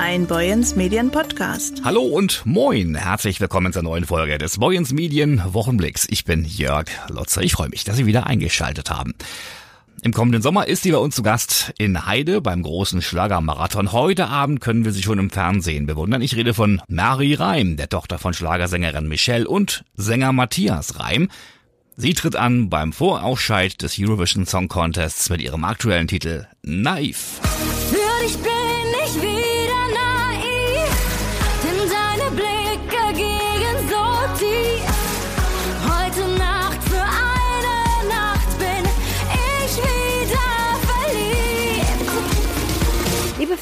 Ein Boyens Medien Podcast. Hallo und moin. Herzlich willkommen zur neuen Folge des Boyens Medien Wochenblicks. Ich bin Jörg Lotzer. Ich freue mich, dass Sie wieder eingeschaltet haben. Im kommenden Sommer ist sie bei uns zu Gast in Heide beim großen Schlagermarathon. Heute Abend können wir sie schon im Fernsehen bewundern. Ich rede von Mary Reim, der Tochter von Schlagersängerin Michelle und Sänger Matthias Reim. Sie tritt an beim Vorausscheid des Eurovision Song Contests mit ihrem aktuellen Titel Naiv. Für dich bin ich wieder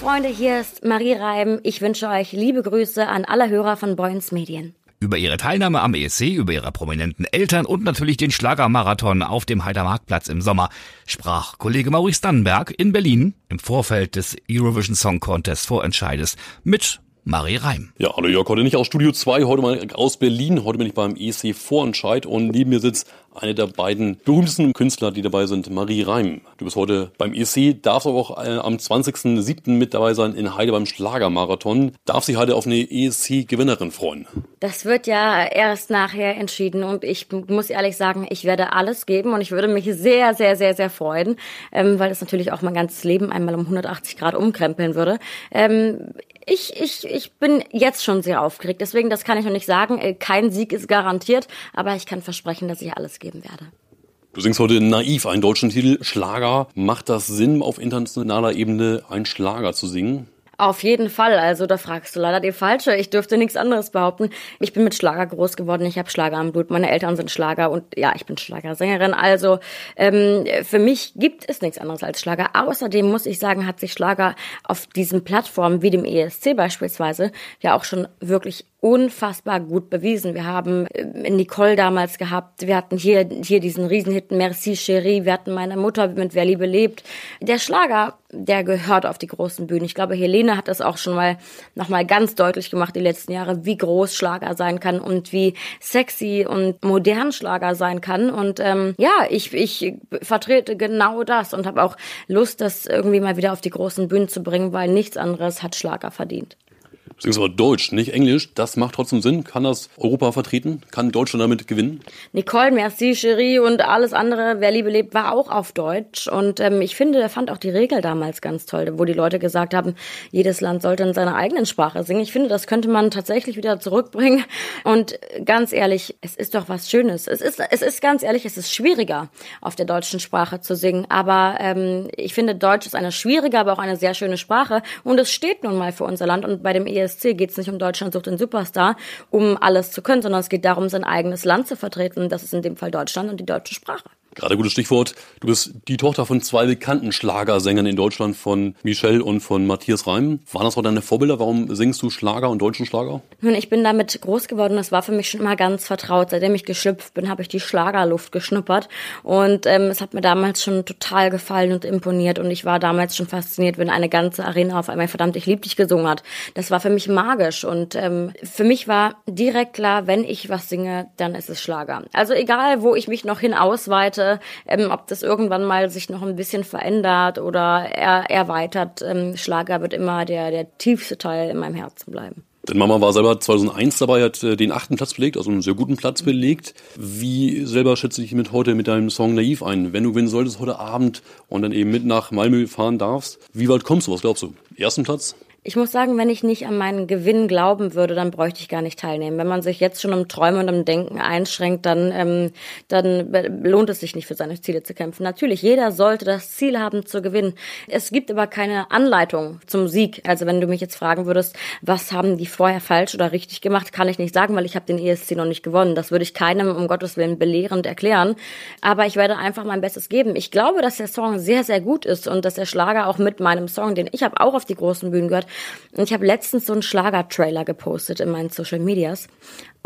Freunde, hier ist Marie Reim. Ich wünsche euch liebe Grüße an alle Hörer von Boyens Medien. Über ihre Teilnahme am ESC, über ihre prominenten Eltern und natürlich den Schlagermarathon auf dem Heidermarktplatz im Sommer sprach Kollege Maurice Dannenberg in Berlin im Vorfeld des Eurovision Song Contest Vorentscheides mit Marie Reim. Ja, hallo Jörg, heute nicht aus Studio 2, heute mal aus Berlin. Heute bin ich beim EC Vorentscheid und neben mir sitzt eine der beiden berühmtesten Künstler, die dabei sind, Marie Reim. Du bist heute beim EC, darfst aber auch äh, am 20.07. mit dabei sein in Heide beim Schlagermarathon. Darf sich Heide auf eine ESC-Gewinnerin freuen? Das wird ja erst nachher entschieden und ich muss ehrlich sagen, ich werde alles geben und ich würde mich sehr, sehr, sehr, sehr freuen, ähm, weil das natürlich auch mein ganzes Leben einmal um 180 Grad umkrempeln würde. Ähm, ich, ich, ich bin jetzt schon sehr aufgeregt, deswegen das kann ich noch nicht sagen. Äh, Kein Sieg ist garantiert, aber ich kann versprechen, dass ich alles geben werde. Du singst heute naiv einen deutschen Titel, Schlager. Macht das Sinn, auf internationaler Ebene einen Schlager zu singen? Auf jeden Fall. Also da fragst du leider die falsche. Ich dürfte nichts anderes behaupten. Ich bin mit Schlager groß geworden. Ich habe Schlager am Blut. Meine Eltern sind Schlager und ja, ich bin Schlagersängerin. Also ähm, für mich gibt es nichts anderes als Schlager. Außerdem muss ich sagen, hat sich Schlager auf diesen Plattformen wie dem ESC beispielsweise ja auch schon wirklich unfassbar gut bewiesen. Wir haben äh, Nicole damals gehabt, wir hatten hier, hier diesen Riesenhit Merci Chérie, wir hatten meine Mutter mit Wer Liebe lebt. Der Schlager, der gehört auf die großen Bühnen. Ich glaube, Helene hat das auch schon mal nochmal ganz deutlich gemacht die letzten Jahre, wie groß Schlager sein kann und wie sexy und modern Schlager sein kann. Und ähm, ja, ich, ich vertrete genau das und habe auch Lust, das irgendwie mal wieder auf die großen Bühnen zu bringen, weil nichts anderes hat Schlager verdient. Aber Deutsch, nicht Englisch. Das macht trotzdem Sinn. Kann das Europa vertreten? Kann Deutschland damit gewinnen? Nicole, Merci, Cherie und alles andere, wer Liebe lebt, war auch auf Deutsch. Und ähm, ich finde, er fand auch die Regel damals ganz toll, wo die Leute gesagt haben, jedes Land sollte in seiner eigenen Sprache singen. Ich finde, das könnte man tatsächlich wieder zurückbringen. Und ganz ehrlich, es ist doch was Schönes. Es ist, es ist ganz ehrlich, es ist schwieriger, auf der deutschen Sprache zu singen. Aber ähm, ich finde, Deutsch ist eine schwierige, aber auch eine sehr schöne Sprache. Und es steht nun mal für unser Land. Und bei dem ESC geht es nicht um Deutschland sucht den Superstar, um alles zu können, sondern es geht darum, sein eigenes Land zu vertreten. Das ist in dem Fall Deutschland und die deutsche Sprache. Gerade gutes Stichwort. Du bist die Tochter von zwei bekannten Schlagersängern in Deutschland, von Michelle und von Matthias Reim. Waren das auch deine Vorbilder? Warum singst du Schlager und deutschen Schlager? Nun, ich bin damit groß geworden. Das war für mich schon immer ganz vertraut. Seitdem ich geschlüpft bin, habe ich die Schlagerluft geschnuppert. Und ähm, es hat mir damals schon total gefallen und imponiert. Und ich war damals schon fasziniert, wenn eine ganze Arena auf einmal verdammt ich lieb dich gesungen hat. Das war für mich magisch. Und ähm, für mich war direkt klar, wenn ich was singe, dann ist es Schlager. Also egal, wo ich mich noch hin ausweite, ähm, ob das irgendwann mal sich noch ein bisschen verändert oder er, erweitert. Ähm, Schlager wird immer der, der tiefste Teil in meinem Herzen bleiben. Denn Mama war selber 2001 dabei, hat äh, den achten Platz belegt, also einen sehr guten Platz belegt. Wie selber schätze ich mit heute mit deinem Song Naiv ein? Wenn du gewinnen solltest heute Abend und dann eben mit nach Malmö fahren darfst, wie weit kommst du? Was glaubst du? Ersten Platz? Ich muss sagen, wenn ich nicht an meinen Gewinn glauben würde, dann bräuchte ich gar nicht teilnehmen. Wenn man sich jetzt schon im Träumen und im Denken einschränkt, dann, ähm, dann lohnt es sich nicht für seine Ziele zu kämpfen. Natürlich, jeder sollte das Ziel haben zu gewinnen. Es gibt aber keine Anleitung zum Sieg. Also wenn du mich jetzt fragen würdest, was haben die vorher falsch oder richtig gemacht, kann ich nicht sagen, weil ich habe den ESC noch nicht gewonnen. Das würde ich keinem um Gottes Willen belehrend erklären. Aber ich werde einfach mein Bestes geben. Ich glaube, dass der Song sehr, sehr gut ist und dass der Schlager auch mit meinem Song, den ich habe auch auf die großen Bühnen gehört, und ich habe letztens so einen Schlager-Trailer gepostet in meinen Social Medias.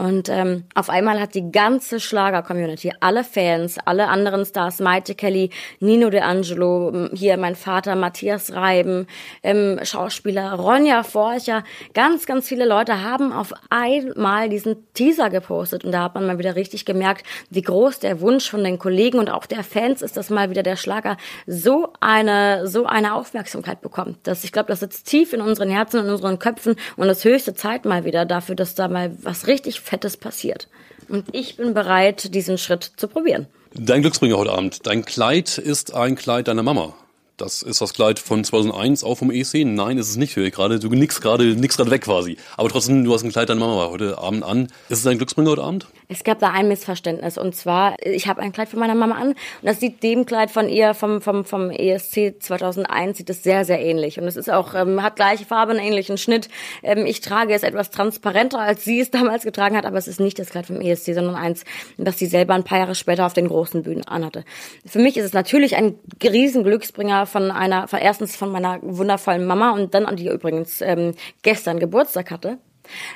Und ähm, auf einmal hat die ganze Schlager-Community, alle Fans, alle anderen Stars, Maite Kelly, Nino D'Angelo, hier mein Vater Matthias Reiben, ähm, Schauspieler Ronja Forcher, ganz, ganz viele Leute haben auf einmal diesen Teaser gepostet. Und da hat man mal wieder richtig gemerkt, wie groß der Wunsch von den Kollegen und auch der Fans ist, dass mal wieder der Schlager so eine, so eine Aufmerksamkeit bekommt. Das, ich glaube, das sitzt tief in unseren Herzen und unseren Köpfen und es höchste Zeit mal wieder dafür, dass da mal was richtig Fettes passiert. Und ich bin bereit, diesen Schritt zu probieren. Dein Glücksbringer heute Abend. Dein Kleid ist ein Kleid deiner Mama. Das ist das Kleid von 2001, auch vom EC. Nein, ist es nicht, gerade. Du nix gerade, nix gerade weg quasi. Aber trotzdem, du hast ein Kleid deiner Mama heute Abend an. Ist es dein Glücksbringer heute Abend? Es gab da ein Missverständnis und zwar, ich habe ein Kleid von meiner Mama an und das sieht dem Kleid von ihr vom vom vom ESC 2001 sieht es sehr sehr ähnlich und es ist auch ähm, hat gleiche Farbe, einen ähnlichen Schnitt. Ähm, ich trage es etwas transparenter als sie es damals getragen hat, aber es ist nicht das Kleid vom ESC, sondern eins, das sie selber ein paar Jahre später auf den großen Bühnen anhatte. Für mich ist es natürlich ein riesen Glücksbringer von einer, von erstens von meiner wundervollen Mama und dann an die übrigens ähm, gestern Geburtstag hatte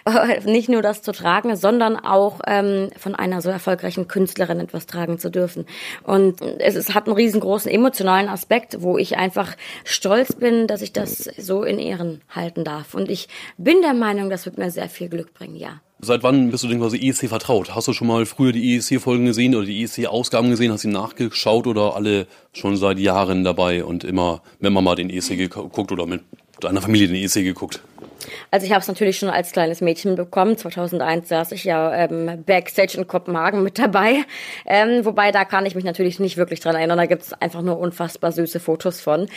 nicht nur das zu tragen, sondern auch ähm, von einer so erfolgreichen Künstlerin etwas tragen zu dürfen. Und es, es hat einen riesengroßen emotionalen Aspekt, wo ich einfach stolz bin, dass ich das so in Ehren halten darf. Und ich bin der Meinung, das wird mir sehr viel Glück bringen, ja. Seit wann bist du denn quasi ESC vertraut? Hast du schon mal früher die ESC-Folgen gesehen oder die ESC-Ausgaben gesehen? Hast du nachgeschaut oder alle schon seit Jahren dabei und immer mit Mama den ESC geguckt oder mit deiner Familie den ESC geguckt? Also ich habe es natürlich schon als kleines Mädchen bekommen. 2001 saß ich ja ähm, Backstage in Kopenhagen mit dabei. Ähm, wobei da kann ich mich natürlich nicht wirklich dran erinnern. Da gibt es einfach nur unfassbar süße Fotos von.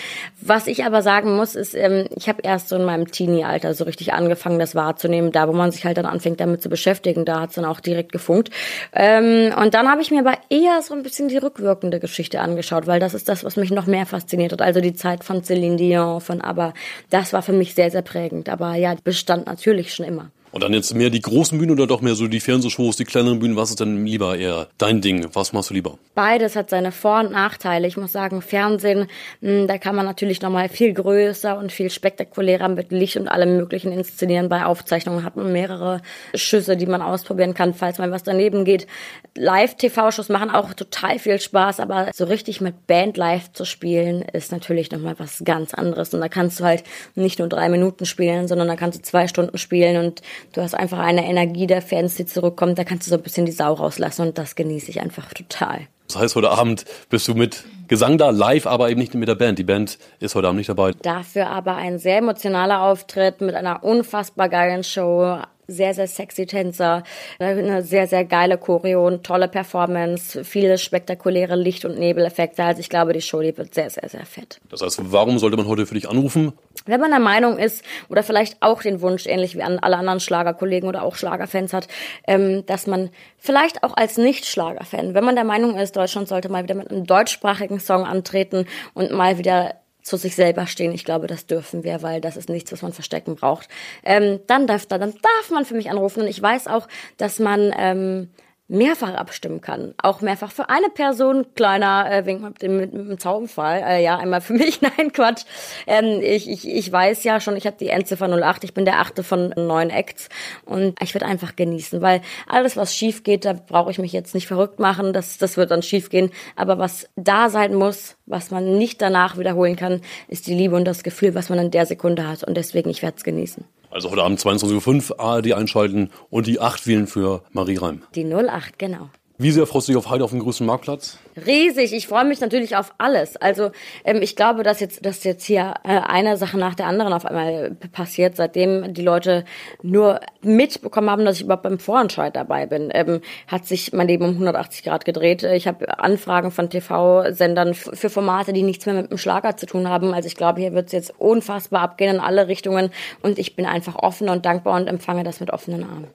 Was ich aber sagen muss, ist, ähm, ich habe erst so in meinem Teenie-Alter so richtig angefangen, das wahrzunehmen. Da, wo man sich halt dann anfängt, damit zu beschäftigen, da hat es dann auch direkt gefunkt. Ähm, und dann habe ich mir aber eher so ein bisschen die rückwirkende Geschichte angeschaut, weil das ist das, was mich noch mehr fasziniert hat. Also die Zeit von Céline Dion, von ABBA. Das war für mich sehr, sehr prägend. Aber ja, bestand natürlich schon immer. Und dann jetzt mehr die großen Bühnen oder doch mehr so die Fernsehshows, die kleineren Bühnen? Was ist denn lieber eher dein Ding? Was machst du lieber? Beides hat seine Vor- und Nachteile. Ich muss sagen, Fernsehen, hm, da kann man natürlich nochmal viel größer und viel spektakulärer mit Licht und allem Möglichen inszenieren. Bei Aufzeichnungen hat man mehrere Schüsse, die man ausprobieren kann, falls mal was daneben geht. Live-TV-Shows machen auch total viel Spaß, aber so richtig mit Band live zu spielen, ist natürlich nochmal was ganz anderes. Und da kannst du halt nicht nur drei Minuten spielen, sondern da kannst du zwei Stunden spielen und du hast einfach eine Energie der Fans, die zurückkommt. Da kannst du so ein bisschen die Sau rauslassen und das genieße ich einfach total. Das heißt, heute Abend bist du mit Gesang da, live, aber eben nicht mit der Band. Die Band ist heute Abend nicht dabei. Dafür aber ein sehr emotionaler Auftritt mit einer unfassbar geilen Show sehr, sehr sexy Tänzer, eine sehr, sehr geile Choreo, tolle Performance, viele spektakuläre Licht- und Nebeleffekte. Also ich glaube, die Show, die wird sehr, sehr, sehr fett. Das heißt, warum sollte man heute für dich anrufen? Wenn man der Meinung ist oder vielleicht auch den Wunsch, ähnlich wie an alle anderen Schlagerkollegen oder auch Schlagerfans hat, ähm, dass man vielleicht auch als Nicht-Schlagerfan, wenn man der Meinung ist, Deutschland sollte mal wieder mit einem deutschsprachigen Song antreten und mal wieder zu sich selber stehen. Ich glaube, das dürfen wir, weil das ist nichts, was man verstecken braucht. Ähm, dann, darf, dann darf man für mich anrufen. Und ich weiß auch, dass man ähm, mehrfach abstimmen kann. Auch mehrfach für eine Person. Kleiner äh, Wink mit dem, mit dem Zaunfall. Äh, ja, einmal für mich. Nein, Quatsch. Ähm, ich, ich, ich weiß ja schon, ich habe die Endziffer 08. Ich bin der achte von neun Acts. Und ich werde einfach genießen, weil alles, was schief geht, da brauche ich mich jetzt nicht verrückt machen. Das, das wird dann schief gehen. Aber was da sein muss, was man nicht danach wiederholen kann, ist die Liebe und das Gefühl, was man in der Sekunde hat. Und deswegen, ich werde es genießen. Also heute Abend 22.05 Uhr ARD einschalten und die 8 wählen für Marie Reim. Die 08, genau. Wie sehr freust du dich auf Heide auf dem größten Marktplatz? Riesig. Ich freue mich natürlich auf alles. Also ähm, ich glaube, dass jetzt, dass jetzt hier äh, eine Sache nach der anderen auf einmal passiert, seitdem die Leute nur mitbekommen haben, dass ich überhaupt beim Vorentscheid dabei bin, ähm, hat sich mein Leben um 180 Grad gedreht. Ich habe Anfragen von TV-Sendern für Formate, die nichts mehr mit dem Schlager zu tun haben. Also ich glaube, hier wird es jetzt unfassbar abgehen in alle Richtungen und ich bin einfach offen und dankbar und empfange das mit offenen Armen.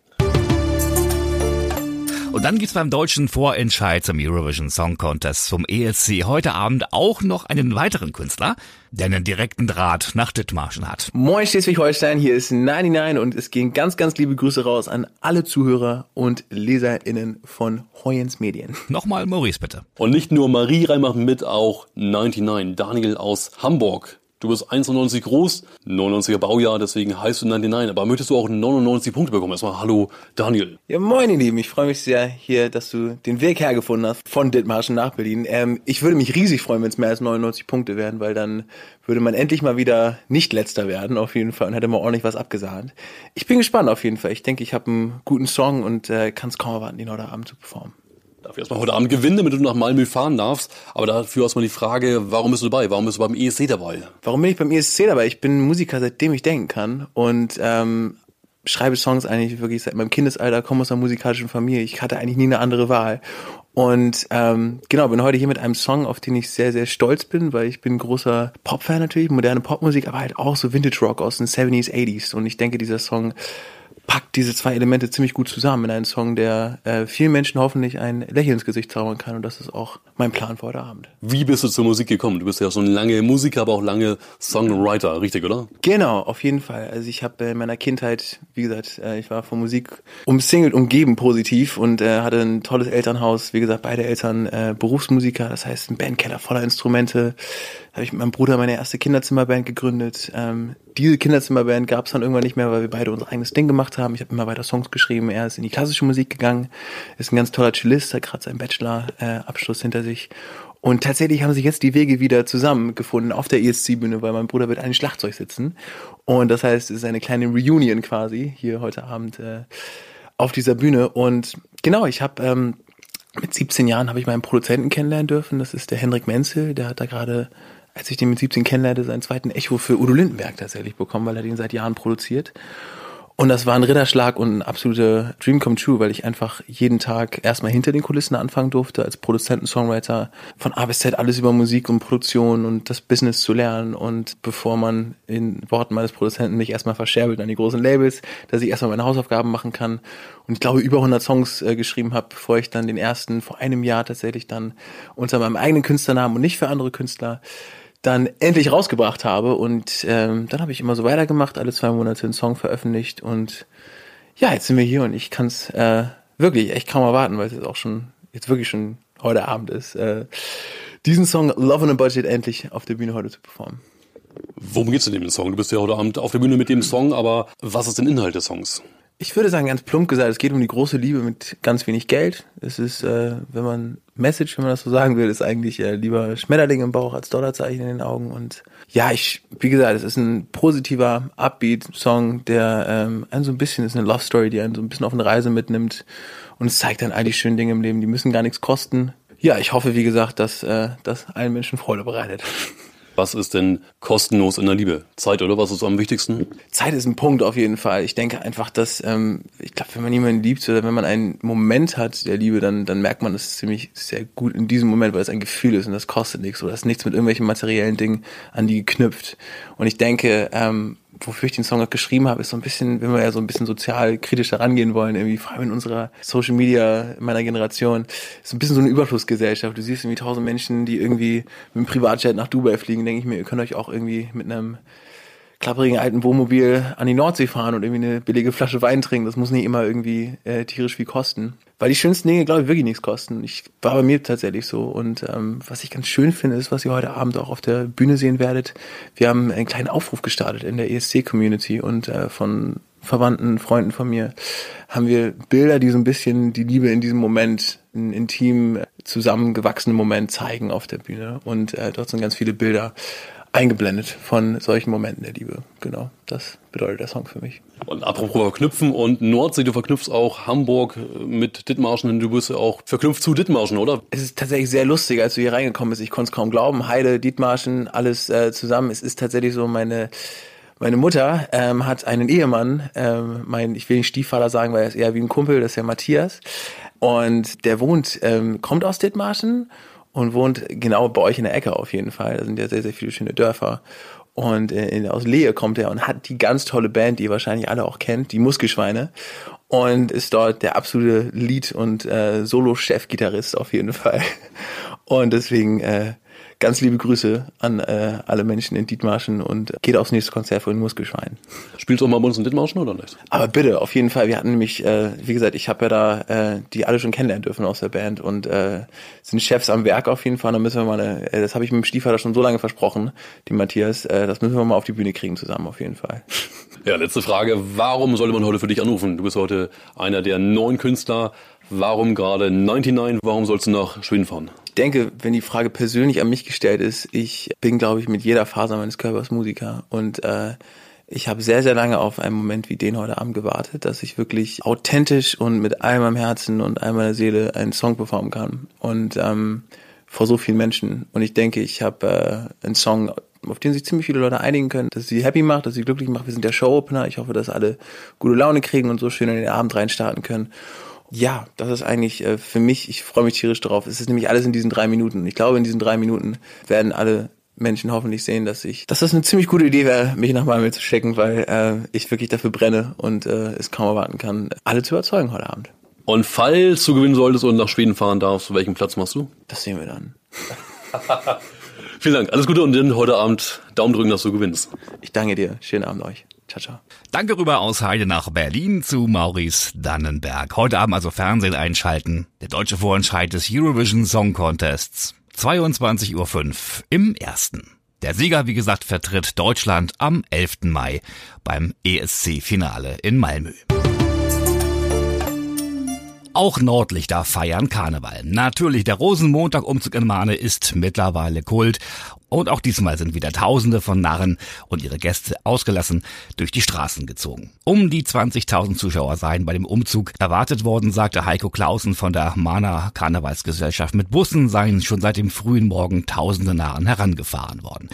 Und dann gibt's beim deutschen Vorentscheid zum Eurovision Song Contest vom ESC heute Abend auch noch einen weiteren Künstler, der einen direkten Draht nach Dithmarschen hat. Moin Schleswig-Holstein, hier ist 99 und es gehen ganz, ganz liebe Grüße raus an alle Zuhörer und LeserInnen von Hoyens Medien. Nochmal Maurice bitte. Und nicht nur Marie Reim macht mit, auch 99, Daniel aus Hamburg. Du bist 1,90 groß, 99er Baujahr, deswegen heißt du 99. Aber möchtest du auch 99 Punkte bekommen? Erstmal hallo, Daniel. Ja, moin, ihr Lieben. Ich freue mich sehr hier, dass du den Weg hergefunden hast von Dithmarschen nach Berlin. Ähm, ich würde mich riesig freuen, wenn es mehr als 99 Punkte werden, weil dann würde man endlich mal wieder nicht letzter werden, auf jeden Fall, und hätte mal ordentlich was abgesahnt. Ich bin gespannt auf jeden Fall. Ich denke, ich habe einen guten Song und äh, kann es kaum erwarten, ihn heute Abend zu performen. Darf ich erstmal heute Abend gewinnen, damit du nach Malmö fahren darfst. Aber dafür erstmal die Frage, warum bist du dabei? Warum bist du beim ESC dabei? Warum bin ich beim ESC dabei? Ich bin Musiker, seitdem ich denken kann und ähm, schreibe Songs eigentlich wirklich seit meinem Kindesalter, komme aus einer musikalischen Familie. Ich hatte eigentlich nie eine andere Wahl. Und ähm, genau, bin heute hier mit einem Song, auf den ich sehr, sehr stolz bin, weil ich bin großer Pop-Fan natürlich, moderne Popmusik, aber halt auch so Vintage Rock aus den 70s, 80s. Und ich denke, dieser Song packt diese zwei Elemente ziemlich gut zusammen in einen Song, der äh, vielen Menschen hoffentlich ein Lächeln ins Gesicht zaubern kann. Und das ist auch mein Plan für heute Abend. Wie bist du zur Musik gekommen? Du bist ja schon lange Musiker, aber auch lange Songwriter, richtig, oder? Genau, auf jeden Fall. Also ich habe in meiner Kindheit, wie gesagt, äh, ich war von Musik umsingelt, umgeben positiv und äh, hatte ein tolles Elternhaus. Wie gesagt, beide Eltern äh, Berufsmusiker, das heißt ein Bandkeller voller Instrumente. Habe ich mit meinem Bruder meine erste Kinderzimmerband gegründet. Ähm, diese Kinderzimmerband gab es dann irgendwann nicht mehr, weil wir beide unser eigenes Ding gemacht haben. Ich habe immer weiter Songs geschrieben. Er ist in die klassische Musik gegangen, ist ein ganz toller Cellist, hat gerade seinen Bachelor-Abschluss äh, hinter sich. Und tatsächlich haben sich jetzt die Wege wieder zusammengefunden auf der ESC-Bühne, weil mein Bruder wird ein Schlagzeug sitzen. Und das heißt, es ist eine kleine Reunion quasi hier heute Abend äh, auf dieser Bühne. Und genau, ich habe ähm, mit 17 Jahren habe ich meinen Produzenten kennenlernen dürfen. Das ist der Henrik Menzel. Der hat da gerade, als ich den mit 17 kennenlernte, seinen zweiten Echo für Udo Lindenberg tatsächlich bekommen, weil er den seit Jahren produziert. Und das war ein Ritterschlag und ein absoluter Dream come true, weil ich einfach jeden Tag erstmal hinter den Kulissen anfangen durfte, als Produzenten, Songwriter, von A bis Z alles über Musik und Produktion und das Business zu lernen. Und bevor man in Worten meines Produzenten mich erstmal verscherbelt an die großen Labels, dass ich erstmal meine Hausaufgaben machen kann. Und ich glaube, über 100 Songs äh, geschrieben habe, bevor ich dann den ersten vor einem Jahr tatsächlich dann unter meinem eigenen Künstlernamen und nicht für andere Künstler dann endlich rausgebracht habe. Und ähm, dann habe ich immer so weitergemacht, alle zwei Monate einen Song veröffentlicht. Und ja, jetzt sind wir hier und ich kann es äh, wirklich echt kaum erwarten, weil es jetzt auch schon, jetzt wirklich schon heute Abend ist, äh, diesen Song Love on a Budget endlich auf der Bühne heute zu performen. Worum geht's in dem Song? Du bist ja heute Abend auf der Bühne mit dem Song, aber was ist der Inhalt des Songs? Ich würde sagen, ganz plump gesagt, es geht um die große Liebe mit ganz wenig Geld. Es ist, äh, wenn man Message, wenn man das so sagen will, ist eigentlich äh, lieber Schmetterling im Bauch als Dollarzeichen in den Augen. Und ja, ich, wie gesagt, es ist ein positiver Upbeat-Song, der ähm, einen so ein bisschen ist eine Love Story, die einen so ein bisschen auf eine Reise mitnimmt. Und es zeigt dann all die schönen Dinge im Leben, die müssen gar nichts kosten. Ja, ich hoffe, wie gesagt, dass äh, das allen Menschen Freude bereitet. Was ist denn kostenlos in der Liebe? Zeit, oder? Was ist am wichtigsten? Zeit ist ein Punkt auf jeden Fall. Ich denke einfach, dass, ähm, ich glaube, wenn man jemanden liebt oder wenn man einen Moment hat der Liebe, dann, dann merkt man es ziemlich sehr gut in diesem Moment, weil es ein Gefühl ist und das kostet nichts oder das ist nichts mit irgendwelchen materiellen Dingen an die geknüpft. Und ich denke, ähm, wofür ich den Song auch geschrieben habe, ist so ein bisschen, wenn wir ja so ein bisschen sozial kritisch herangehen wollen, irgendwie vor allem in unserer Social Media meiner Generation, ist ein bisschen so eine Überflussgesellschaft. Du siehst irgendwie tausend Menschen, die irgendwie mit dem Privatjet nach Dubai fliegen, denke ich mir, ihr könnt euch auch irgendwie mit einem klapprigen alten Wohnmobil an die Nordsee fahren und irgendwie eine billige Flasche Wein trinken. Das muss nicht immer irgendwie äh, tierisch viel kosten. Weil die schönsten Dinge, glaube ich, wirklich nichts kosten. Ich war bei mir tatsächlich so. Und ähm, was ich ganz schön finde, ist, was ihr heute Abend auch auf der Bühne sehen werdet. Wir haben einen kleinen Aufruf gestartet in der ESC-Community und äh, von Verwandten, Freunden von mir haben wir Bilder, die so ein bisschen die Liebe in diesem Moment, einen intim zusammengewachsenen Moment zeigen auf der Bühne. Und äh, dort sind ganz viele Bilder eingeblendet von solchen Momenten der Liebe. Genau, das bedeutet der Song für mich. Und apropos verknüpfen und Nordsee, du verknüpfst auch Hamburg mit Dithmarschen, denn du bist ja auch verknüpft zu Dithmarschen, oder? Es ist tatsächlich sehr lustig, als du hier reingekommen bist. Ich konnte es kaum glauben. Heide, Dithmarschen, alles äh, zusammen. Es ist tatsächlich so meine meine Mutter ähm, hat einen Ehemann, ähm, mein, ich will nicht Stiefvater sagen, weil er ist eher wie ein Kumpel, das ist ja Matthias. Und der wohnt, ähm, kommt aus Dithmarschen und wohnt genau bei euch in der Ecke auf jeden Fall. Da sind ja sehr, sehr viele schöne Dörfer. Und äh, aus Lehe kommt er und hat die ganz tolle Band, die ihr wahrscheinlich alle auch kennt, die Muskelschweine. Und ist dort der absolute Lead- und äh, Solo-Chef-Gitarrist auf jeden Fall. Und deswegen äh, ganz liebe Grüße an äh, alle Menschen in Dithmarschen und geht aufs nächste Konzert von den Muskelschweinen. Spielst du auch mal bei uns in Dithmarschen oder nicht? Aber bitte, auf jeden Fall. Wir hatten nämlich, äh, wie gesagt, ich habe ja da äh, die alle schon kennenlernen dürfen aus der Band und äh, sind Chefs am Werk auf jeden Fall. Da müssen wir mal, eine, äh, das habe ich mit dem Stiefvater schon so lange versprochen, die Matthias, äh, das müssen wir mal auf die Bühne kriegen zusammen auf jeden Fall. Ja, letzte Frage. Warum sollte man heute für dich anrufen? Du bist heute einer der neun Künstler. Warum gerade 99? Warum sollst du nach Schweden fahren? Ich denke, wenn die Frage persönlich an mich gestellt ist, ich bin, glaube ich, mit jeder Faser meines Körpers Musiker und äh, ich habe sehr, sehr lange auf einen Moment wie den heute Abend gewartet, dass ich wirklich authentisch und mit all meinem Herzen und all meiner Seele einen Song performen kann. Und ähm, vor so vielen Menschen. Und ich denke, ich habe äh, einen Song, auf den sich ziemlich viele Leute einigen können, dass sie happy macht, dass sie glücklich macht. Wir sind der Show-Opener. Ich hoffe, dass alle gute Laune kriegen und so schön in den Abend reinstarten können. Ja, das ist eigentlich äh, für mich, ich freue mich tierisch drauf. Es ist nämlich alles in diesen drei Minuten. Ich glaube, in diesen drei Minuten werden alle Menschen hoffentlich sehen, dass ich, dass das eine ziemlich gute Idee wäre, mich nach Malmö zu schicken, weil äh, ich wirklich dafür brenne und äh, es kaum erwarten kann, alle zu überzeugen heute Abend. Und falls du gewinnen solltest und nach Schweden fahren darfst, welchen Platz machst du? Das sehen wir dann. Vielen Dank. Alles Gute und dann heute Abend Daumen drücken, dass du gewinnst. Ich danke dir. Schönen Abend euch. Ciao, ciao. Danke rüber aus Heide nach Berlin zu Maurice Dannenberg. Heute Abend also Fernsehen einschalten. Der deutsche Vorentscheid des Eurovision Song Contests. 22.05 Uhr im ersten. Der Sieger, wie gesagt, vertritt Deutschland am 11. Mai beim ESC-Finale in Malmö. Auch Nordlichter feiern Karneval. Natürlich, der Rosenmontag-Umzug in Mahne ist mittlerweile Kult. Und auch diesmal sind wieder Tausende von Narren und ihre Gäste ausgelassen durch die Straßen gezogen. Um die 20.000 Zuschauer seien bei dem Umzug erwartet worden, sagte Heiko Clausen von der Mahner Karnevalsgesellschaft. Mit Bussen seien schon seit dem frühen Morgen tausende Narren herangefahren worden.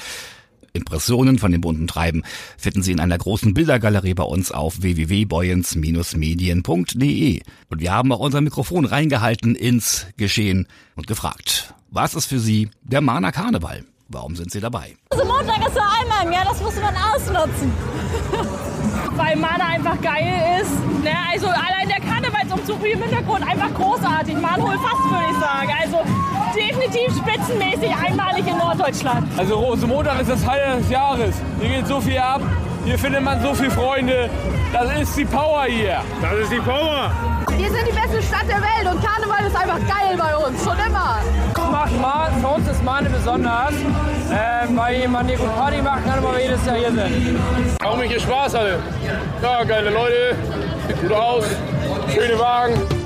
Impressionen von dem bunten Treiben finden Sie in einer großen Bildergalerie bei uns auf www.boyens-medien.de. Und wir haben auch unser Mikrofon reingehalten ins Geschehen und gefragt, was ist für Sie der Mahner Karneval? Warum sind Sie dabei? Also Montag ist so Eingang, ja, das muss man ausnutzen. Weil Mana einfach geil ist. Ne? Also allein der Karnevalsumzug hier im Hintergrund einfach großartig. Man holt fast, würde ich sagen. Also definitiv spitzenmäßig einmalig in Norddeutschland. Also Rosenmontag ist das Highlight des Jahres. Hier geht so viel ab. Hier findet man so viele Freunde. Das ist die Power hier. Das ist die Power. Wir sind die beste Stadt der Welt und Karneval ist einfach geil bei uns, schon immer. Macht mal, für uns ist Mane besonders, äh, weil man hier gut Party machen kann, aber wir jedes Jahr hier sind. Auch mich hier Spaß alle. Ja, geile Leute, sieht gut aus, schöne Wagen.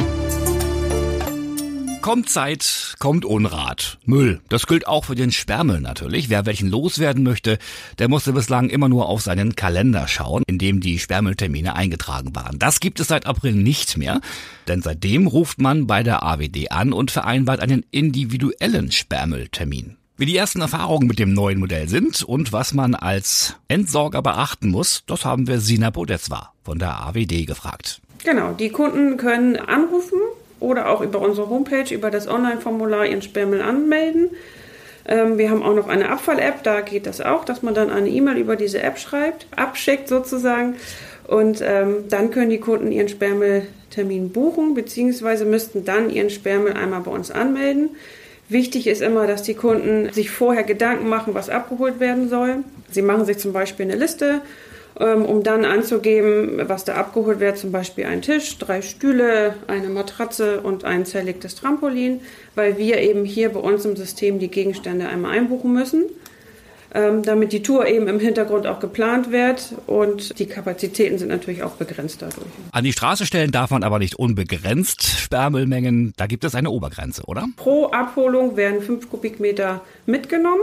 Kommt Zeit, kommt Unrat. Müll. Das gilt auch für den Sperrmüll natürlich. Wer welchen loswerden möchte, der musste bislang immer nur auf seinen Kalender schauen, in dem die Sperrmülltermine eingetragen waren. Das gibt es seit April nicht mehr, denn seitdem ruft man bei der AWD an und vereinbart einen individuellen Sperrmülltermin. Wie die ersten Erfahrungen mit dem neuen Modell sind und was man als Entsorger beachten muss, das haben wir Sina Bodezwa von der AWD gefragt. Genau, die Kunden können anrufen oder auch über unsere Homepage, über das Online-Formular ihren Sperrmüll anmelden. Ähm, wir haben auch noch eine Abfall-App, da geht das auch, dass man dann eine E-Mail über diese App schreibt, abschickt sozusagen. Und ähm, dann können die Kunden ihren Sperrmülltermin buchen, beziehungsweise müssten dann ihren Sperrmüll einmal bei uns anmelden. Wichtig ist immer, dass die Kunden sich vorher Gedanken machen, was abgeholt werden soll. Sie machen sich zum Beispiel eine Liste um dann anzugeben, was da abgeholt wird, zum Beispiel ein Tisch, drei Stühle, eine Matratze und ein zerlegtes Trampolin, weil wir eben hier bei uns im System die Gegenstände einmal einbuchen müssen, ähm, damit die Tour eben im Hintergrund auch geplant wird und die Kapazitäten sind natürlich auch begrenzt dadurch. An die Straße stellen darf man aber nicht unbegrenzt Sperrmüllmengen, da gibt es eine Obergrenze, oder? Pro Abholung werden fünf Kubikmeter mitgenommen.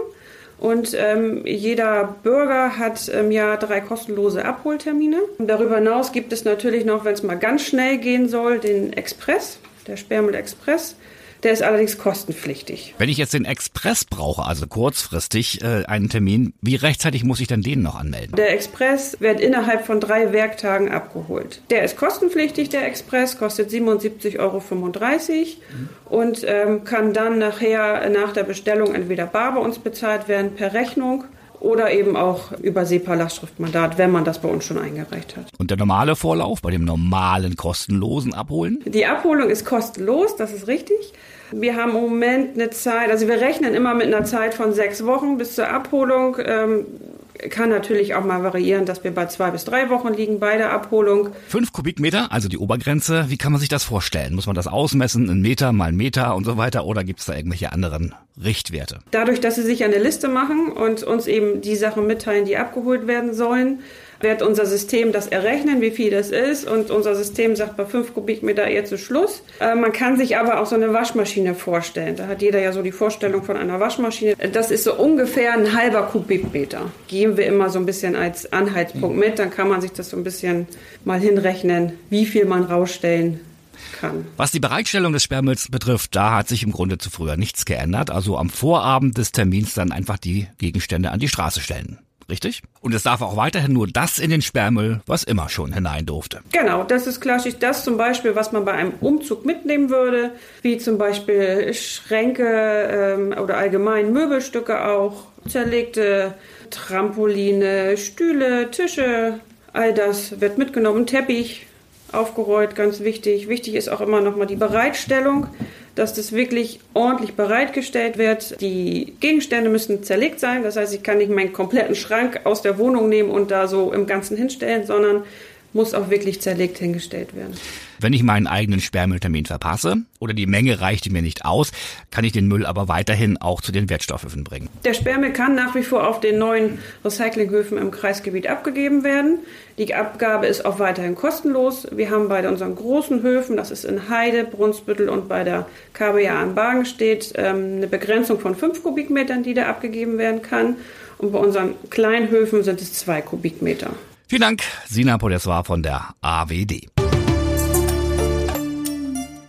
Und ähm, jeder Bürger hat im Jahr drei kostenlose Abholtermine. Darüber hinaus gibt es natürlich noch, wenn es mal ganz schnell gehen soll, den Express, der Sperrmüll Express. Der ist allerdings kostenpflichtig. Wenn ich jetzt den Express brauche, also kurzfristig äh, einen Termin, wie rechtzeitig muss ich dann den noch anmelden? Der Express wird innerhalb von drei Werktagen abgeholt. Der ist kostenpflichtig, der Express, kostet 77,35 Euro mhm. und ähm, kann dann nachher nach der Bestellung entweder bar bei uns bezahlt werden per Rechnung oder eben auch über SEPA-Lastschriftmandat, wenn man das bei uns schon eingereicht hat. Und der normale Vorlauf bei dem normalen kostenlosen Abholen? Die Abholung ist kostenlos, das ist richtig. Wir haben im Moment eine Zeit, also wir rechnen immer mit einer Zeit von sechs Wochen bis zur Abholung. Ähm, kann natürlich auch mal variieren, dass wir bei zwei bis drei Wochen liegen bei der Abholung. Fünf Kubikmeter, also die Obergrenze. Wie kann man sich das vorstellen? Muss man das ausmessen, ein Meter mal Meter und so weiter? Oder gibt es da irgendwelche anderen Richtwerte? Dadurch, dass sie sich eine Liste machen und uns eben die Sachen mitteilen, die abgeholt werden sollen, wird unser System das errechnen, wie viel das ist. Und unser System sagt bei 5 Kubikmeter jetzt ist Schluss. Äh, man kann sich aber auch so eine Waschmaschine vorstellen. Da hat jeder ja so die Vorstellung von einer Waschmaschine. Das ist so ungefähr ein halber Kubikmeter. Geben wir immer so ein bisschen als Anhaltspunkt mit. Dann kann man sich das so ein bisschen mal hinrechnen, wie viel man rausstellen kann. Was die Bereitstellung des Sperrmülls betrifft, da hat sich im Grunde zu früher nichts geändert. Also am Vorabend des Termins dann einfach die Gegenstände an die Straße stellen richtig? Und es darf auch weiterhin nur das in den Sperrmüll, was immer schon hinein durfte. Genau, das ist klassisch. Das zum Beispiel, was man bei einem Umzug mitnehmen würde, wie zum Beispiel Schränke ähm, oder allgemein Möbelstücke auch, zerlegte Trampoline, Stühle, Tische, all das wird mitgenommen, Teppich aufgerollt, ganz wichtig. Wichtig ist auch immer nochmal die Bereitstellung dass das wirklich ordentlich bereitgestellt wird. Die Gegenstände müssen zerlegt sein. Das heißt, ich kann nicht meinen kompletten Schrank aus der Wohnung nehmen und da so im Ganzen hinstellen, sondern muss auch wirklich zerlegt hingestellt werden. Wenn ich meinen eigenen Sperrmülltermin verpasse oder die Menge reichte mir nicht aus, kann ich den Müll aber weiterhin auch zu den Wertstoffhöfen bringen. Der Sperrmüll kann nach wie vor auf den neuen Recyclinghöfen im Kreisgebiet abgegeben werden. Die Abgabe ist auch weiterhin kostenlos. Wir haben bei unseren großen Höfen, das ist in Heide, Brunsbüttel und bei der KBA in Bargenstedt, ähm, eine Begrenzung von 5 Kubikmetern, die da abgegeben werden kann. Und bei unseren kleinen Höfen sind es 2 Kubikmeter. Vielen Dank, Sina Podeswar von der AWD.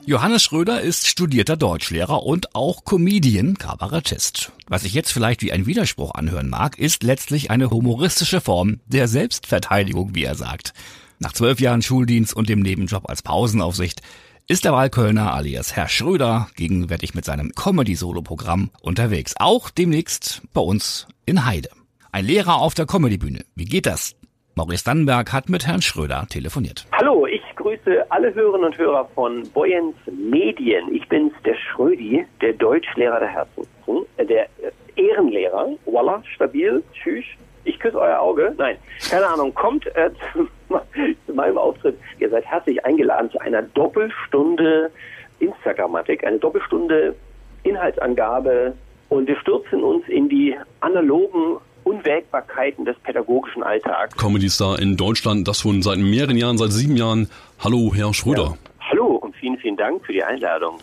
Johannes Schröder ist studierter Deutschlehrer und auch Comedian, Kabarettist. Was sich jetzt vielleicht wie ein Widerspruch anhören mag, ist letztlich eine humoristische Form der Selbstverteidigung, wie er sagt. Nach zwölf Jahren Schuldienst und dem Nebenjob als Pausenaufsicht ist der Wahlkölner alias Herr Schröder gegenwärtig mit seinem Comedy-Solo-Programm unterwegs. Auch demnächst bei uns in Heide. Ein Lehrer auf der Comedybühne. Wie geht das? Maurice Dannenberg hat mit Herrn Schröder telefoniert. Hallo, ich grüße alle Hörerinnen und Hörer von Boyens Medien. Ich bin's, der Schrödi, der Deutschlehrer der Herzen, äh, der Ehrenlehrer. Voila, stabil, tschüss. Ich küsse euer Auge. Nein, keine Ahnung. Kommt äh, zu, zu meinem Auftritt. Ihr seid herzlich eingeladen zu einer Doppelstunde Instagrammatik, eine Doppelstunde Inhaltsangabe und wir stürzen uns in die analogen Unwägbarkeiten des pädagogischen Alltags. Comedy-Star in Deutschland, das schon seit mehreren Jahren, seit sieben Jahren. Hallo, Herr Schröder. Ja. Hallo und vielen, vielen Dank für die Einladung.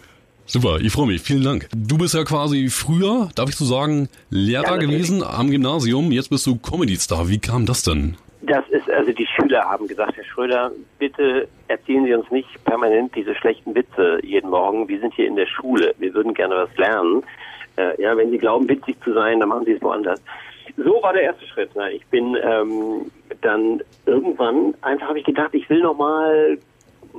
Super, ich freue mich. Vielen Dank. Du bist ja quasi früher, darf ich so sagen, Lehrer ja, gewesen am Gymnasium. Jetzt bist du Comedy-Star. Wie kam das denn? Das ist, also die Schüler haben gesagt, Herr Schröder, bitte erzählen Sie uns nicht permanent diese schlechten Witze jeden Morgen. Wir sind hier in der Schule. Wir würden gerne was lernen. Äh, ja, wenn Sie glauben, witzig zu sein, dann machen Sie es woanders so war der erste Schritt. Ne? Ich bin ähm, dann irgendwann einfach habe ich gedacht, ich will nochmal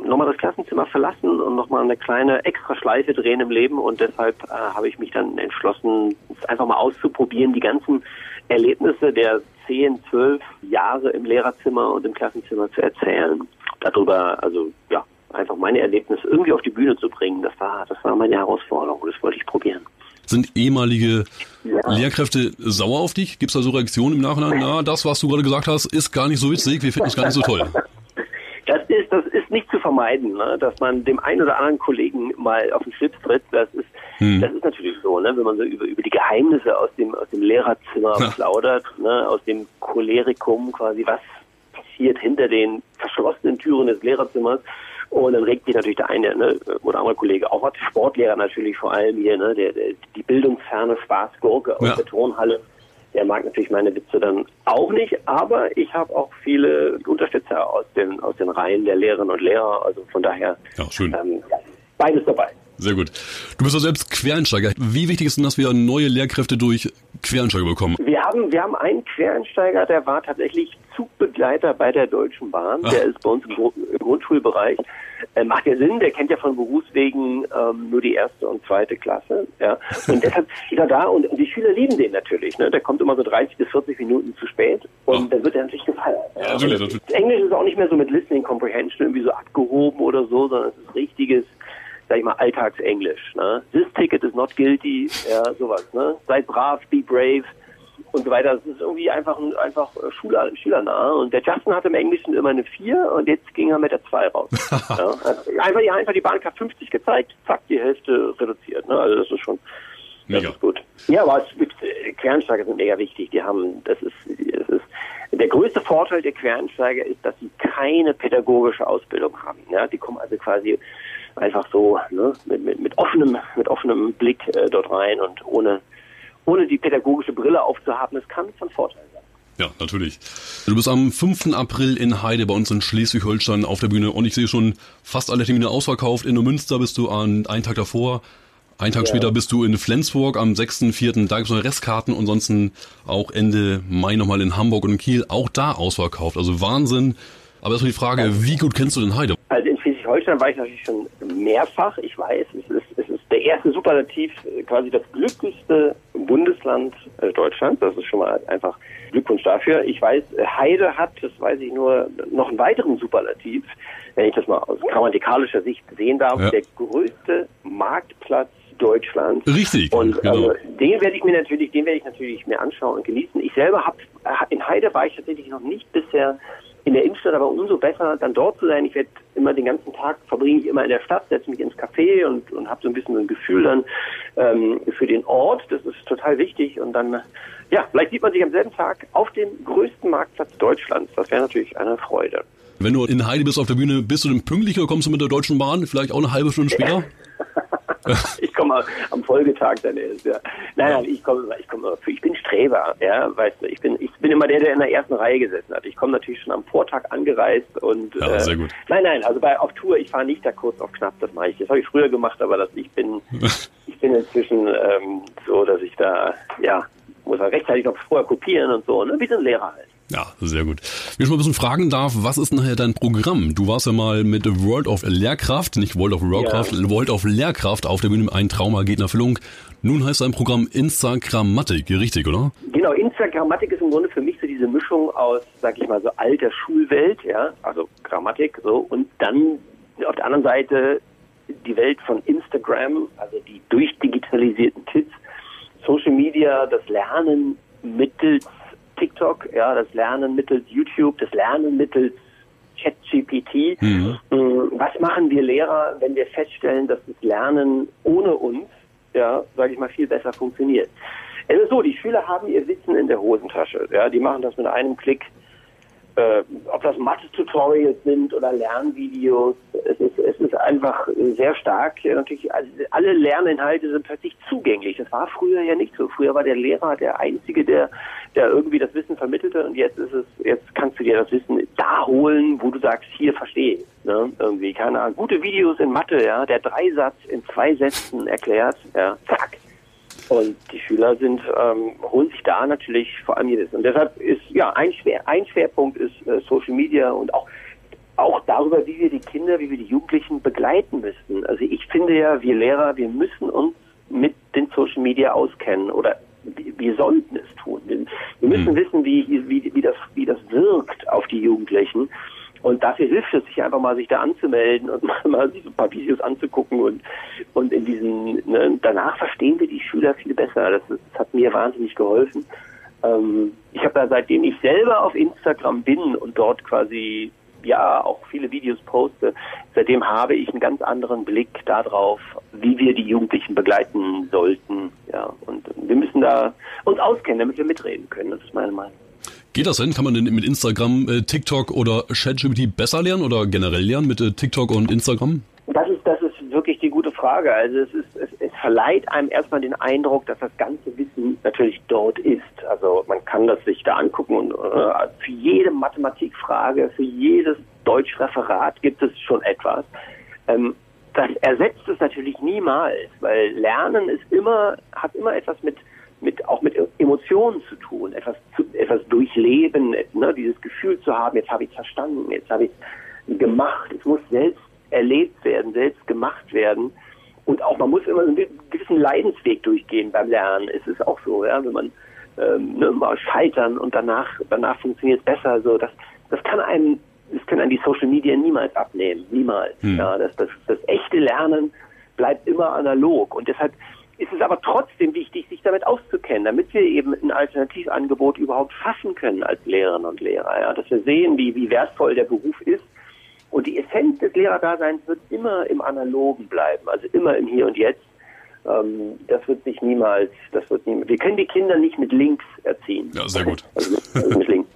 nochmal das Klassenzimmer verlassen und nochmal eine kleine Extraschleife drehen im Leben und deshalb äh, habe ich mich dann entschlossen, es einfach mal auszuprobieren, die ganzen Erlebnisse der 10, 12 Jahre im Lehrerzimmer und im Klassenzimmer zu erzählen. Darüber, also ja, einfach meine Erlebnisse irgendwie auf die Bühne zu bringen, das war, das war meine Herausforderung das wollte ich probieren. Sind ehemalige ja. Lehrkräfte sauer auf dich? Gibt es da so Reaktionen im Nachhinein? Na, das, was du gerade gesagt hast, ist gar nicht so witzig, wir finden es gar nicht so toll. Das ist, das ist nicht zu vermeiden, ne? dass man dem einen oder anderen Kollegen mal auf den Schlips tritt. Das ist, hm. das ist natürlich so, ne? wenn man so über, über die Geheimnisse aus dem, aus dem Lehrerzimmer ja. plaudert, ne? aus dem Cholerikum quasi, was passiert hinter den verschlossenen Türen des Lehrerzimmers. Und dann regt sich natürlich der eine ne, oder andere Kollege auch, Sportlehrer natürlich vor allem hier, ne, der, der, die bildungsferne Spaßgurke aus ja. der Turnhalle. Der mag natürlich meine Witze dann auch nicht, aber ich habe auch viele Unterstützer aus den, aus den Reihen der Lehrerinnen und Lehrer. Also von daher ja, schön. Ähm, beides dabei. Sehr gut. Du bist ja selbst Quereinsteiger. Wie wichtig ist denn, dass wir neue Lehrkräfte durch Quereinsteiger bekommen? Wir haben, wir haben einen Quereinsteiger, der war tatsächlich Zugbegleiter bei der Deutschen Bahn. Ach. Der ist bei uns im, im Grundschulbereich Äh, macht ja Sinn, der kennt ja von Berufswegen ähm, nur die erste und zweite Klasse. Ja. Und deshalb ist er da und, und die Schüler lieben den natürlich. Ne? Der kommt immer so 30 bis 40 Minuten zu spät und dann wird er natürlich gefeiert. Ja, natürlich, natürlich. Das Englisch ist auch nicht mehr so mit Listening Comprehension irgendwie so abgehoben oder so, sondern es ist richtiges, sag ich mal, Alltagsenglisch. Ne? This ticket is not guilty, ja, sowas. Ne? Seid brav, be brave und so weiter. Das ist irgendwie einfach, einfach äh, Schüler, schülernah. Und der Justin hatte im Englischen immer eine 4 und jetzt ging er mit der 2 raus. ja, also einfach, die, einfach die Bahncard 50 gezeigt, zack, die Hälfte reduziert. Ne? Also das ist schon, das Mega. ist gut. Ja, aber es gibt, äh, Quereinsteiger sind mega wichtig. Die haben, das ist, das ist, der größte Vorteil der Quereinsteiger ist, dass sie keine pädagogische Ausbildung haben. Ja, die kommen also quasi einfach so ne, mit, mit, mit offenem, mit offenem Blick äh, dort rein und ohne, ohne die pädagogische Brille aufzuhaben. Das kann von Vorteil sein. Ja, natürlich. Du bist am 5. April in Heide bei uns in Schleswig-Holstein auf der Bühne und ich sehe schon fast alle Termine ausverkauft. In Neumünster bist du an einen Tag davor. Einen Tag Ja. später bist du in Flensburg am 6.4. Da gibt es noch Restkarten und ansonsten auch Ende Mai nochmal in Hamburg und in Kiel. Auch da ausverkauft. Also Wahnsinn. Aber erstmal die Frage, wie gut kennst du denn Heide? Also in Schleswig-Holstein war ich natürlich schon mehrfach. Ich weiß, es ist, es ist der erste Superlativ, äh, quasi das glücklichste Bundesland äh, Deutschlands. Das ist schon mal einfach Glückwunsch dafür. Ich weiß, äh, Heide hat, das weiß ich nur, noch einen weiteren Superlativ, wenn ich das mal aus grammatikalischer Sicht sehen darf, Ja. der größte Marktplatz Deutschlands. Richtig, Und genau. also, den werde ich mir natürlich, den werde ich natürlich mir anschauen und genießen. Ich selber habe in Heide war ich tatsächlich noch nicht bisher in der Innenstadt, aber umso besser dann dort zu sein. Ich werde immer den ganzen Tag verbringe ich immer in der Stadt, setze mich ins Café und, und habe so ein bisschen so ein Gefühl dann ähm, für den Ort. Das ist total wichtig und dann ja, vielleicht sieht man sich am selben Tag auf dem größten Marktplatz Deutschlands. Das wäre natürlich eine Freude. Wenn du in Heide bist auf der Bühne, bist du denn pünktlich oder kommst du mit der Deutschen Bahn? Vielleicht auch eine halbe Stunde später? ich komme am Folgetag dann erst, ja. Nein, nein, ich komme, ich komme, ich bin Streber, ja, weißt du, ich bin, bin immer der, der in der ersten Reihe gesessen hat. Ich komme natürlich schon am Vortag angereist und Ja, äh, sehr gut. nein, nein, also bei auf Tour, ich fahre nicht da kurz auf knapp, das mache ich. Das habe ich früher gemacht, aber das, ich bin, ich bin inzwischen ähm, so, dass ich da, ja, muss halt rechtzeitig noch vorher kopieren und so, ne, wie so ein Lehrer halt. Ja, sehr gut. Wenn ich mal ein bisschen fragen darf, was ist nachher dein Programm? Du warst ja mal mit World of Lehrkraft, nicht World of Warcraft, World of Lehrkraft auf der Bühne, ein Trauma geht in Erfüllung. Nun heißt dein Programm Instagrammatik, richtig, oder? Genau, Instagrammatik ist im Grunde für mich so diese Mischung aus, sag ich mal, so alter Schulwelt, ja, also Grammatik, so, und dann auf der anderen Seite die Welt von Instagram, also die durchdigitalisierten Kids, Social Media, das Lernen mittels TikTok, ja, das Lernen mittels YouTube, das Lernen mittels ChatGPT. Mhm. Mm, Was machen wir Lehrer, wenn wir feststellen, dass das Lernen ohne uns, ja, sage ich mal, viel besser funktioniert? Es ist so, die Schüler haben ihr Wissen in der Hosentasche. Ja, die machen das mit einem Klick. Äh, ob das Mathe-Tutorials sind oder Lernvideos, es ist, es ist einfach sehr stark. Natürlich, also alle Lerninhalte sind plötzlich zugänglich. Das war früher ja nicht so. Früher war der Lehrer der Einzige, der, der irgendwie das Wissen vermittelte und jetzt ist es, jetzt kannst du dir das Wissen da holen, wo du sagst, hier verstehe ich. Ne? Irgendwie, keine Ahnung. Gute Videos in Mathe, ja, der Dreisatz in zwei Sätzen erklärt, ja, zack. Und die Schüler sind, ähm, holen sich da natürlich vor allem jedes. Und deshalb ist, ja, ein, Schwer, ein Schwerpunkt ist äh, Social Media und auch, auch darüber, wie wir die Kinder, wie wir die Jugendlichen begleiten müssen. Also ich finde ja, wir Lehrer, wir müssen uns mit den Social Media auskennen oder wir, sollten es tun. Wir, wir müssen wissen, wie, wie, wie, das, wie das wirkt auf die Jugendlichen. Und dafür hilft es sich einfach mal, sich da anzumelden und mal, mal ein paar Videos anzugucken und, und in diesen, ne, danach verstehen wir die Schüler viel besser. Das, ist, das hat mir wahnsinnig geholfen. Ähm, ich habe da seitdem ich selber auf Instagram bin und dort quasi ja auch viele Videos poste, seitdem habe ich einen ganz anderen Blick darauf, wie wir die Jugendlichen begleiten sollten. Ja, und wir müssen da uns auskennen, damit wir mitreden können. Das ist meine Meinung. Geht das denn? Kann man denn mit Instagram, äh, TikTok oder ChatGPT besser lernen oder generell lernen mit äh, TikTok und Instagram? Das ist, das ist wirklich die gute Frage. Also es, ist, es, es verleiht einem erstmal den Eindruck, dass das ganze Wissen natürlich dort ist. Also man kann das sich da angucken und äh, für jede Mathematikfrage, für jedes Deutschreferat gibt es schon etwas. Ähm, das ersetzt es natürlich niemals, weil Lernen ist immer, hat immer etwas mit mit auch mit Emotionen zu tun, etwas zu, etwas durchleben, ne, dieses Gefühl zu haben, jetzt habe ich es verstanden, jetzt habe ich es gemacht, ich muss selbst erlebt werden, selbst gemacht werden. Und auch man muss immer einen gewissen Leidensweg durchgehen beim Lernen. Es ist auch so, ja, wenn man ähm, ne, mal scheitern und danach danach funktioniert es besser. So, das das kann einem das können einem die Social Media niemals abnehmen, niemals. Hm. Ja, das, das, das echte Lernen bleibt immer analog und deshalb ist es aber trotzdem wichtig, sich damit auszukennen, damit wir eben ein Alternativangebot überhaupt fassen können als Lehrerinnen und Lehrer. Ja, dass wir sehen, wie, wie wertvoll der Beruf ist. Und die Essenz des Lehrerdaseins wird immer im Analogen bleiben, also immer im Hier und Jetzt. Ähm, das wird sich niemals, das wird niemals, wir können die Kinder nicht mit Links erziehen. Ja, sehr gut. Also mit, also mit Links.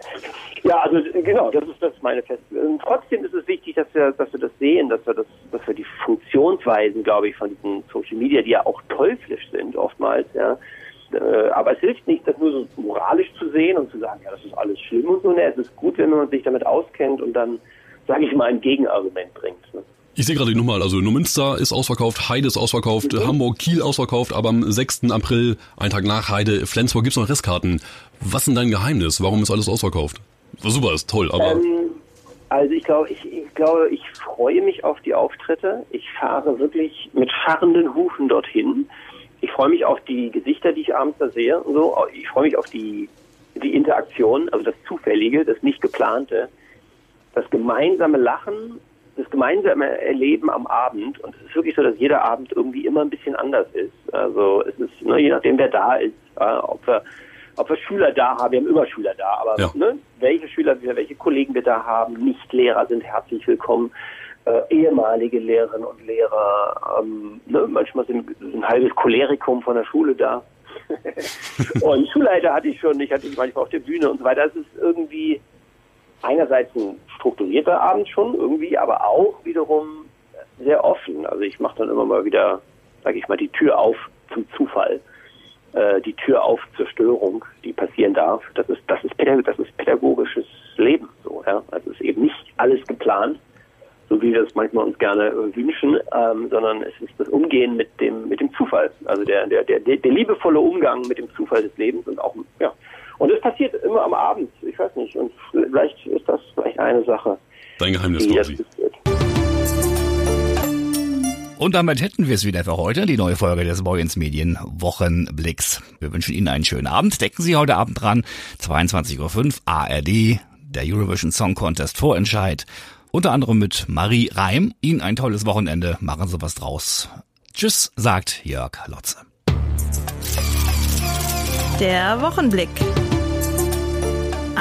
Ja, also genau, das ist das ist meine Feststellung. Trotzdem ist es wichtig, dass wir, dass wir das sehen, dass wir das, dass wir die Funktionsweisen, glaube ich, von diesen Social Media, die ja auch teuflisch sind oftmals, ja. Äh, aber es hilft nicht, das nur so moralisch zu sehen und zu sagen, ja, das ist alles schlimm und so. Ne, es ist gut, wenn man sich damit auskennt und dann, sage ich mal, ein Gegenargument bringt. Ne? Ich sehe gerade nochmal, also Neumünster ist ausverkauft, Heide ist ausverkauft, mhm. Hamburg, Kiel ausverkauft, aber am 6. April, einen Tag nach Heide, Flensburg gibt's noch Restkarten. Was ist denn dein Geheimnis? Warum ist alles ausverkauft? Super, ist toll, aber. Ähm, also ich glaube, ich, ich glaube, ich freue mich auf die Auftritte. Ich fahre wirklich mit fahrenden Hufen dorthin. Ich freue mich auf die Gesichter, die ich abends da sehe. Und so. Ich freue mich auf die, die Interaktion, also das Zufällige, das nicht geplante, das gemeinsame Lachen, das gemeinsame Erleben am Abend. Und es ist wirklich so, dass jeder Abend irgendwie immer ein bisschen anders ist. Also es ist, ne, je nachdem, wer da ist, äh, ob wir ob wir Schüler da haben, wir haben immer Schüler da, aber ja. ne, welche Schüler, welche Kollegen wir da haben, Nicht-Lehrer sind herzlich willkommen, äh, ehemalige Lehrerinnen und Lehrer, ähm, ne, manchmal sind ein halbes Cholerikum von der Schule da. und Schulleiter hatte ich schon, ich hatte ich manchmal auf der Bühne und so weiter. Es ist irgendwie einerseits ein strukturierter Abend schon irgendwie, aber auch wiederum sehr offen. Also ich mache dann immer mal wieder, sage ich mal, die Tür auf zum Zufall äh, die Tür auf zur Störung, die passieren darf. Das ist, das ist, pädag das ist pädagogisches Leben. So, ja? Also es ist eben nicht alles geplant, so wie wir es manchmal uns gerne äh, wünschen, ähm, sondern es ist das Umgehen mit dem, mit dem Zufall. Also der, der, der, der liebevolle Umgang mit dem Zufall des Lebens und auch, ja. Und es passiert immer am Abend, ich weiß nicht. Und vielleicht ist das vielleicht eine Sache. Dein Geheimnis quasi. Und damit hätten wir es wieder für heute, die neue Folge des Boyens Medien Wochenblicks. Wir wünschen Ihnen einen schönen Abend. Decken Sie heute Abend dran, 22.05 Uhr ARD, der Eurovision Song Contest Vorentscheid. Unter anderem mit Marie Reim. Ihnen ein tolles Wochenende. Machen Sie was draus. Tschüss, sagt Jörg Lotze. Der Wochenblick.